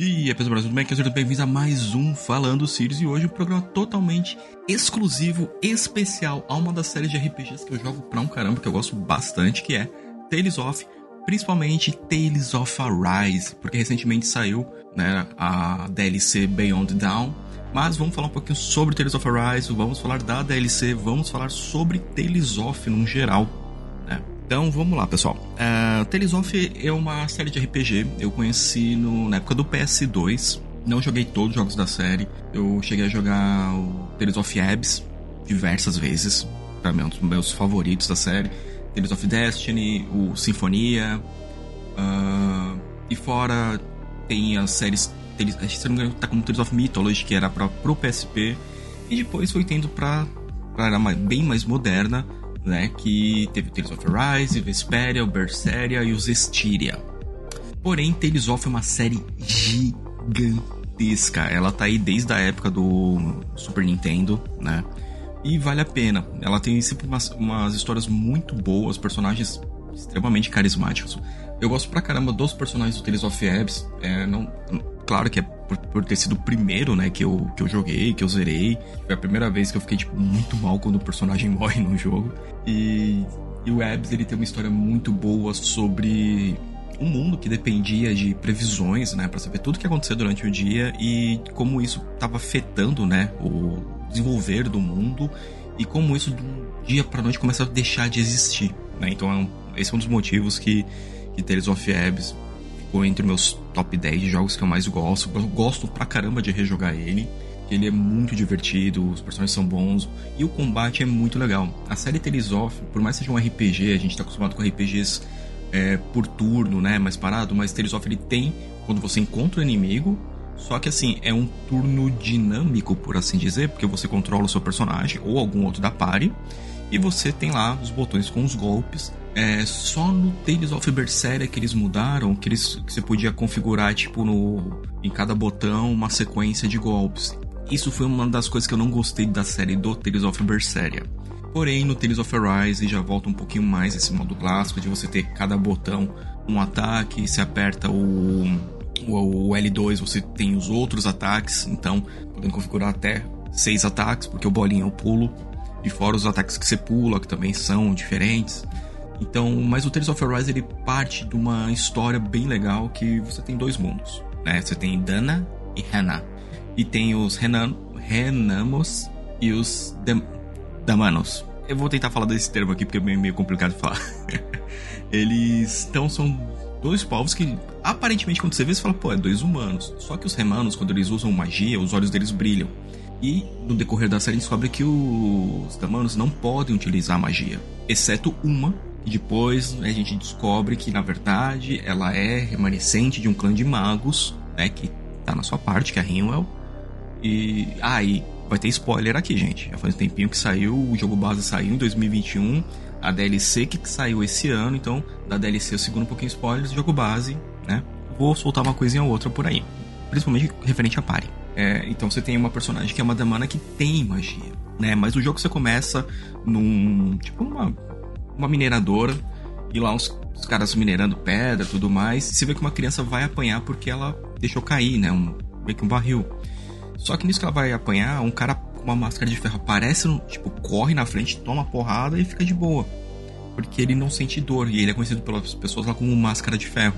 E aí, pessoal, tudo bem? Sejam bem-vindos a mais um Falando Sirius e hoje um programa totalmente exclusivo, especial a uma das séries de RPGs que eu jogo pra um caramba, que eu gosto bastante, que é Tales of, principalmente Tales of Arise, porque recentemente saiu né, a DLC Beyond Dawn, mas vamos falar um pouquinho sobre Tales of Arise, vamos falar da DLC, vamos falar sobre Tales of no geral? Então vamos lá, pessoal. Uh, Tales of é uma série de RPG. Eu conheci no, na época do PS2. Não joguei todos os jogos da série. Eu cheguei a jogar o Tales of Abyss diversas vezes. Pra mim, é um dos meus favoritos da série. Tales of Destiny, o Sinfonia. Uh, e fora tem as séries. Se não me engano, tá como Tales of Mythology, que era pra, pro PSP. E depois foi tendo pra, pra era bem mais moderna né? Que teve Tales of Arise, Vesperia, Berseria e os Estiria. Porém, Tales of é uma série gigantesca. Ela tá aí desde a época do Super Nintendo, né? E vale a pena. Ela tem sempre umas, umas histórias muito boas, personagens extremamente carismáticos. Eu gosto pra caramba dos personagens do Tales of Abyss. É, não, claro que é por, por, ter sido o primeiro, né, que eu, que eu joguei, que eu zerei. Foi a primeira vez que eu fiquei, tipo, muito mal quando o personagem morre no jogo. E, e o Abyss, ele tem uma história muito boa sobre um mundo que dependia de previsões, né, para saber tudo o que acontecia durante o dia e como isso estava afetando, né, o desenvolver do mundo e como isso um dia para noite começa a deixar de existir, né? Então é um, esse é um dos motivos que que Tales of Abyss ficou entre meus top 10 de jogos que eu mais gosto. Eu gosto pra caramba de rejogar ele. Ele é muito divertido, os personagens são bons e o combate é muito legal. A série Tales of, por mais que seja um RPG, a gente tá acostumado com RPGs é, por turno, né, mais parado, mas Tales of ele tem quando você encontra o inimigo, só que assim, é um turno dinâmico, por assim dizer, porque você controla o seu personagem ou algum outro da party e você tem lá os botões com os golpes é, só no Tales of Berseria que eles mudaram, que, eles, que você podia configurar, tipo, no, em cada botão, uma sequência de golpes. Isso foi uma das coisas que eu não gostei da série do Tales of Berseria. Porém, no Tales of Arise já volta um pouquinho mais esse modo clássico de você ter cada botão um ataque, se aperta o, o, o L2 você tem os outros ataques, então podendo configurar até seis ataques, porque o bolinho é o pulo, e fora os ataques que você pula, que também são diferentes. Então, mas o Tales of Arise ele parte de uma história bem legal que você tem dois mundos, né? Você tem Dana e Hannah. E tem os Renan, Renamos e os Dem, Damanos. Eu vou tentar falar desse termo aqui porque é meio, complicado de falar. Eles então são dois povos que aparentemente quando você vê você fala, pô, é dois humanos. Só que os Remanos quando eles usam magia, os olhos deles brilham. E no decorrer da série descobre que os Damanos não podem utilizar magia, exceto uma e depois a gente descobre que, na verdade, ela é remanescente de um clã de magos, né? Que tá na sua parte, que é a Rinwell. E. Ah, e vai ter spoiler aqui, gente. Já faz um tempinho que saiu, o jogo base saiu em 2021. A DLC que saiu esse ano, então da DLC eu seguro um pouquinho spoilers, jogo base, né? Vou soltar uma coisinha ou outra por aí. Principalmente referente a Pari. É, então você tem uma personagem que é uma damana que tem magia, né? Mas o jogo você começa num. Tipo, uma uma mineradora e lá os, os caras minerando pedra tudo mais. E você vê que uma criança vai apanhar porque ela deixou cair, né? Um, meio que um barril. Só que nisso que ela vai apanhar, um cara com uma máscara de ferro aparece, tipo, corre na frente, toma porrada e fica de boa. Porque ele não sente dor. E ele é conhecido pelas pessoas lá como máscara de ferro.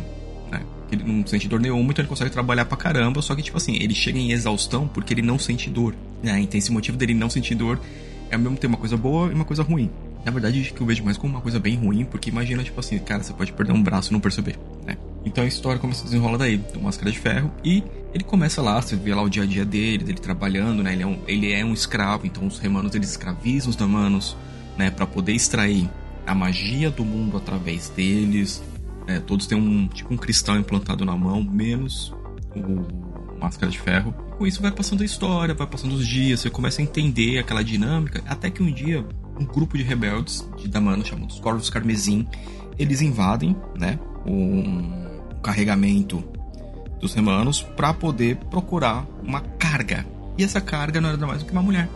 Né? Ele não sente dor nenhuma, então ele consegue trabalhar pra caramba. Só que, tipo assim, ele chega em exaustão porque ele não sente dor. Né? Então esse motivo dele não sentir dor é ao mesmo tempo uma coisa boa e uma coisa ruim. Na verdade, que eu vejo mais como uma coisa bem ruim, porque imagina, tipo assim, cara, você pode perder um braço e não perceber, né? Então a história começa a desenrolar daí, tem máscara de ferro, e ele começa lá, você vê lá o dia a dia dele, dele trabalhando, né? Ele é um, ele é um escravo, então os remanos eles escravizam os damanos, né? para poder extrair a magia do mundo através deles. Né? Todos têm um tipo um cristal implantado na mão, menos o máscara de ferro. Com isso vai passando a história, vai passando os dias, você começa a entender aquela dinâmica, até que um dia um grupo de rebeldes de Damano chamados Corvos Carmesim, eles invadem, né, um carregamento dos remanos para poder procurar uma carga. E essa carga não era nada mais do que uma mulher,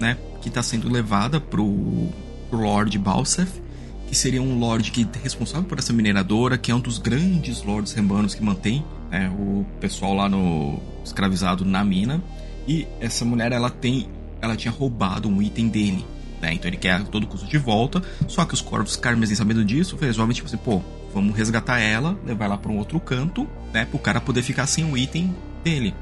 né, que está sendo levada pro, pro Lord Balsef, que seria um lord que é responsável por essa mineradora, que é um dos grandes lords remanos que mantém né, o pessoal lá no escravizado na mina. E essa mulher, ela tem, ela tinha roubado um item dele, né? Então ele quer todo custo de volta. Só que os corvos carmesim sabendo disso, resolvem tipo assim, pô, vamos resgatar ela, levar ela para um outro canto, né, pro cara poder ficar sem o item dele.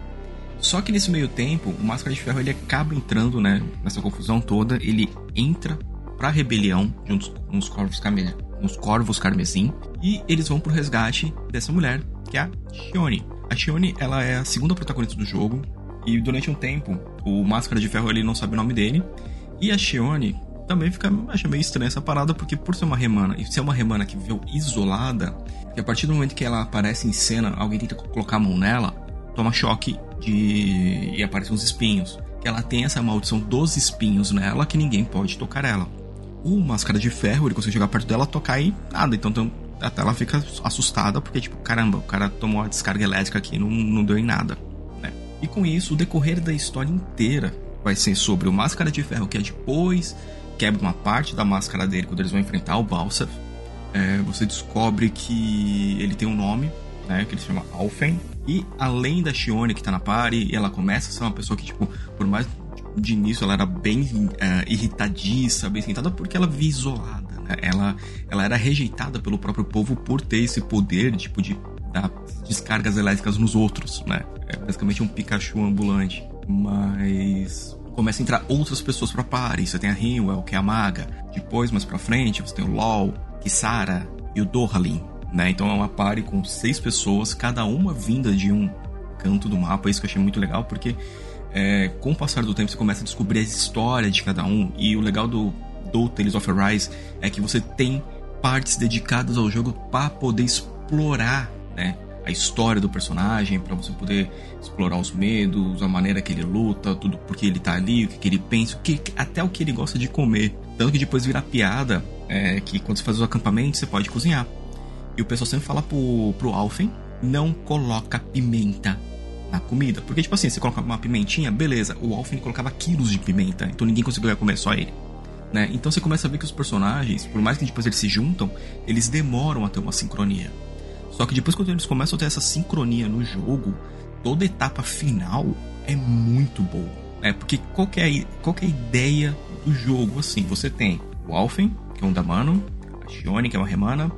Só que nesse meio tempo, o Máscara de Ferro ele acaba entrando, né, nessa confusão toda, ele entra pra rebelião junto com os corvos, carme... os corvos carmesim e eles vão pro resgate dessa mulher, que é a Shione. A Shione, ela é a segunda protagonista do jogo e durante um tempo, o Máscara de Ferro ele não sabe o nome dele e a Shione também fica acha meio estranha essa parada porque por ser uma remana e ser uma remana que viveu isolada, a partir do momento que ela aparece em cena, alguém tenta colocar a mão nela, toma choque de e aparecem uns espinhos. Que ela tem essa maldição dos espinhos nela que ninguém pode tocar ela. O Máscara de Ferro, ele consegue chegar perto dela, tocar e nada. Então, então até ela fica assustada porque, tipo, caramba, o cara tomou a descarga elétrica aqui não, não deu em nada. Né? E com isso, o decorrer da história inteira vai ser sobre o Máscara de Ferro, que é depois quebra uma parte da máscara dele quando eles vão enfrentar o Balsa. É, você descobre que ele tem um nome, né, que ele se chama Alfen. E além da Shione que tá na party, ela começa a ser uma pessoa que, tipo, por mais de início ela era bem uh, irritadiça, bem sentada, porque ela via isolada. Né? Ela, ela era rejeitada pelo próprio povo por ter esse poder, tipo, de dar descargas elétricas nos outros, né? É basicamente um Pikachu ambulante. Mas começa a entrar outras pessoas pra party. Você tem a Rinwell, que é a maga. Depois, mais pra frente, você tem o LOL, Kisara e o Dohalin. Né? Então é uma party com seis pessoas, cada uma vinda de um canto do mapa. Isso que eu achei muito legal, porque é, com o passar do tempo você começa a descobrir a história de cada um. E o legal do, do Tales of Arise é que você tem partes dedicadas ao jogo para poder explorar né, a história do personagem, para você poder explorar os medos, a maneira que ele luta, tudo porque ele tá ali, o que, que ele pensa, o que, até o que ele gosta de comer. Tanto que depois vira piada é, que quando você faz os acampamentos você pode cozinhar. E o pessoal sempre fala pro, pro Alfen, não coloca pimenta na comida. Porque, tipo assim, você coloca uma pimentinha, beleza. O Alfen colocava quilos de pimenta, então ninguém conseguia comer, só ele. Né? Então você começa a ver que os personagens, por mais que depois eles se juntam, eles demoram a ter uma sincronia. Só que depois quando eles começam a ter essa sincronia no jogo, toda etapa final é muito boa. É porque qual é, qual é ideia do jogo? Assim, você tem o Alfen, que é um Damano, a Shione, que é uma Remana,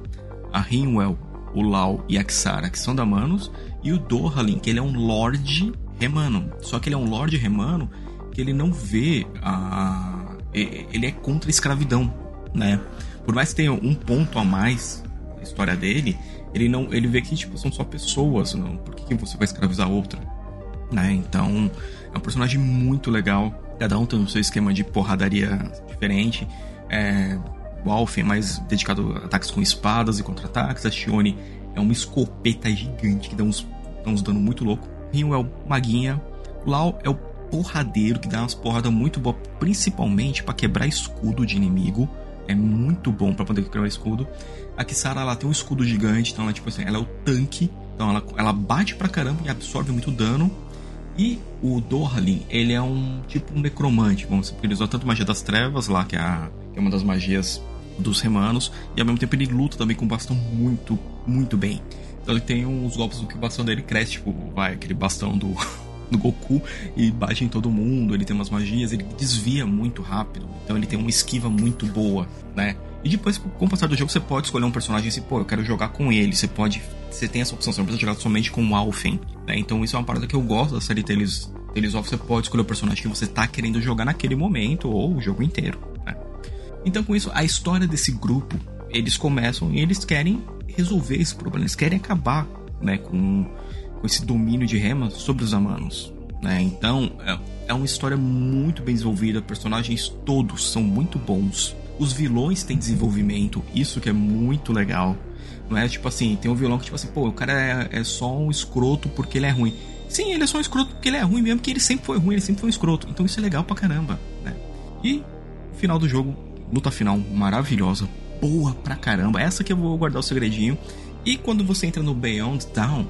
a Rinwell, o Lau e a Xara, que são Damanos, e o Dohalin, que ele é um Lorde Remano. Só que ele é um Lorde Remano que ele não vê a. Ele é contra a escravidão, né? Por mais que tenha um ponto a mais na história dele, ele não ele vê que tipo são só pessoas não por que, que você vai escravizar outra? Né então é um personagem muito legal. Cada um tem o seu esquema de porradaria diferente. É, o Alf é mais dedicado a ataques com espadas e contra-ataques. A Shione é uma escopeta gigante que dá uns, dá uns dano muito louco. Rio é o maguinha Lau é o porradeiro que dá umas porradas muito boas principalmente para quebrar escudo de inimigo é muito bom para poder quebrar escudo a Kisara ela tem um escudo gigante, então ela tipo assim, ela é o tanque, então ela, ela bate pra caramba e absorve muito dano. E o Dorlin, ele é um tipo um necromante, vamos dizer, porque ele usa tanto magia das trevas lá, que é, a, que é uma das magias dos remanos, e ao mesmo tempo ele luta também com o bastão muito, muito bem. Então ele tem uns golpes do que o bastão dele cresce, tipo, vai, aquele bastão do, do Goku e bate em todo mundo, ele tem umas magias, ele desvia muito rápido, então ele tem uma esquiva muito boa, né? E depois, com o passar do jogo, você pode escolher um personagem assim, pô, eu quero jogar com ele. Você pode. Você tem essa opção, você não precisa jogar somente com o Alfen. Né? Então isso é uma parada que eu gosto da série Tales, Tales of. Você pode escolher o personagem que você tá querendo jogar naquele momento, ou o jogo inteiro. Né? Então, com isso, a história desse grupo, eles começam e eles querem resolver esse problema. Eles querem acabar né, com, com esse domínio de Rema sobre os Amanos. Né? Então, é, é uma história muito bem desenvolvida. Personagens todos são muito bons. Os vilões têm desenvolvimento, isso que é muito legal. Não é tipo assim, tem um vilão que, tipo assim, pô, o cara é, é só um escroto porque ele é ruim. Sim, ele é só um escroto porque ele é ruim mesmo, que ele sempre foi ruim, ele sempre foi um escroto. Então isso é legal pra caramba, né? E final do jogo, luta final maravilhosa, boa pra caramba. Essa que eu vou guardar o segredinho. E quando você entra no Beyond Down,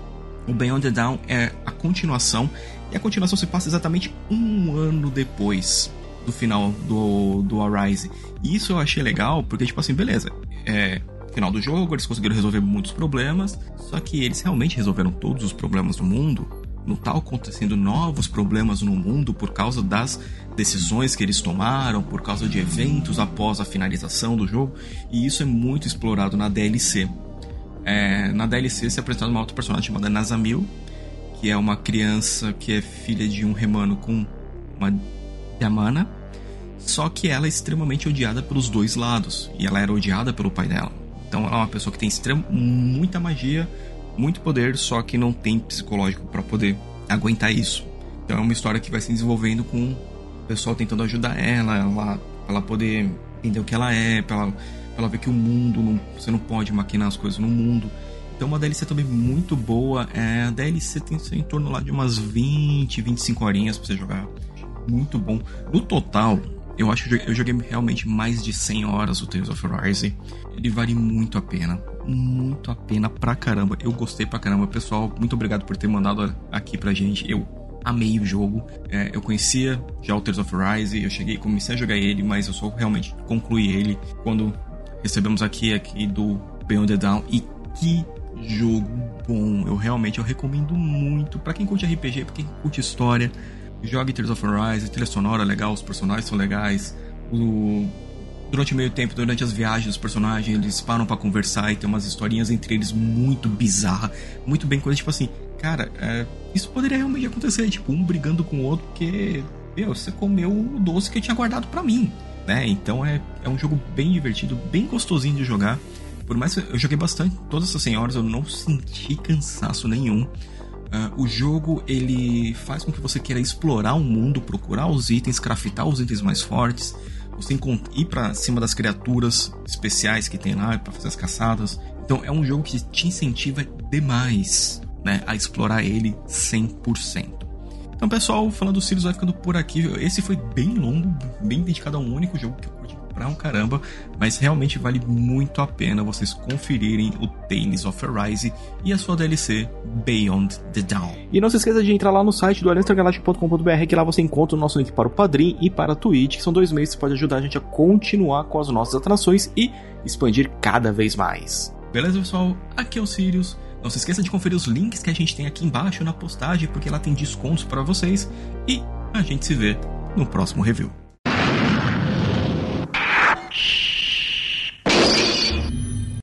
o Beyond the Down é a continuação. E a continuação se passa exatamente um ano depois do final do, do Arise. E isso eu achei legal, porque, tipo assim, beleza. É, final do jogo, eles conseguiram resolver muitos problemas, só que eles realmente resolveram todos os problemas do mundo. Não tá acontecendo novos problemas no mundo por causa das decisões que eles tomaram, por causa de eventos após a finalização do jogo, e isso é muito explorado na DLC. É, na DLC se apresenta uma outra personagem chamada Nazamil, que é uma criança que é filha de um remano com uma Yamana, só que ela é extremamente odiada pelos dois lados, e ela era odiada pelo pai dela. Então ela é uma pessoa que tem extrema, muita magia, muito poder, só que não tem psicológico para poder aguentar isso. Então é uma história que vai se desenvolvendo com o pessoal tentando ajudar ela, ela pra ela poder entender o que ela é, pra ela, ela ver que o mundo, não, você não pode maquinar as coisas no mundo. Então uma DLC também muito boa. É, a DLC tem em torno lá de umas 20, 25 horinhas pra você jogar. Muito bom. No total, eu acho que eu joguei realmente mais de 100 horas o Tales of Rise. Ele vale muito a pena. Muito a pena pra caramba. Eu gostei pra caramba. Pessoal, muito obrigado por ter mandado aqui pra gente. Eu amei o jogo. É, eu conhecia já o Tales of Rise. Eu cheguei, comecei a jogar ele, mas eu só realmente concluí ele quando recebemos aqui, aqui do Beyond the Down. E que jogo bom. Eu realmente eu recomendo muito para quem curte RPG, para quem curte história. Jogue Tales of Rise, trilha sonora legal, os personagens são legais. O... Durante meio tempo, durante as viagens dos personagens, eles param para conversar e tem umas historinhas entre eles muito bizarra, muito bem coisa tipo assim, cara, é... isso poderia realmente acontecer, tipo, um brigando com o outro porque, meu, você comeu o doce que eu tinha guardado para mim, né? Então é, é um jogo bem divertido, bem gostosinho de jogar. Por mais que eu joguei bastante, todas essas 100 horas eu não senti cansaço nenhum. Uh, o jogo ele faz com que você queira explorar o mundo, procurar os itens, craftar os itens mais fortes, você ir para cima das criaturas especiais que tem lá para fazer as caçadas. Então é um jogo que te incentiva demais né, a explorar ele 100%. Então, pessoal, falando do Sirius vai ficando por aqui. Esse foi bem longo, bem dedicado a um único jogo que eu pra um caramba, mas realmente vale muito a pena vocês conferirem o Tales of Arise e a sua DLC Beyond the Dawn. E não se esqueça de entrar lá no site do aliançagaláctica.com.br que lá você encontra o nosso link para o Padrim e para a Twitch, que são dois meios que pode ajudar a gente a continuar com as nossas atrações e expandir cada vez mais. Beleza, pessoal? Aqui é o Sirius. Não se esqueça de conferir os links que a gente tem aqui embaixo na postagem, porque lá tem descontos para vocês. E a gente se vê no próximo review.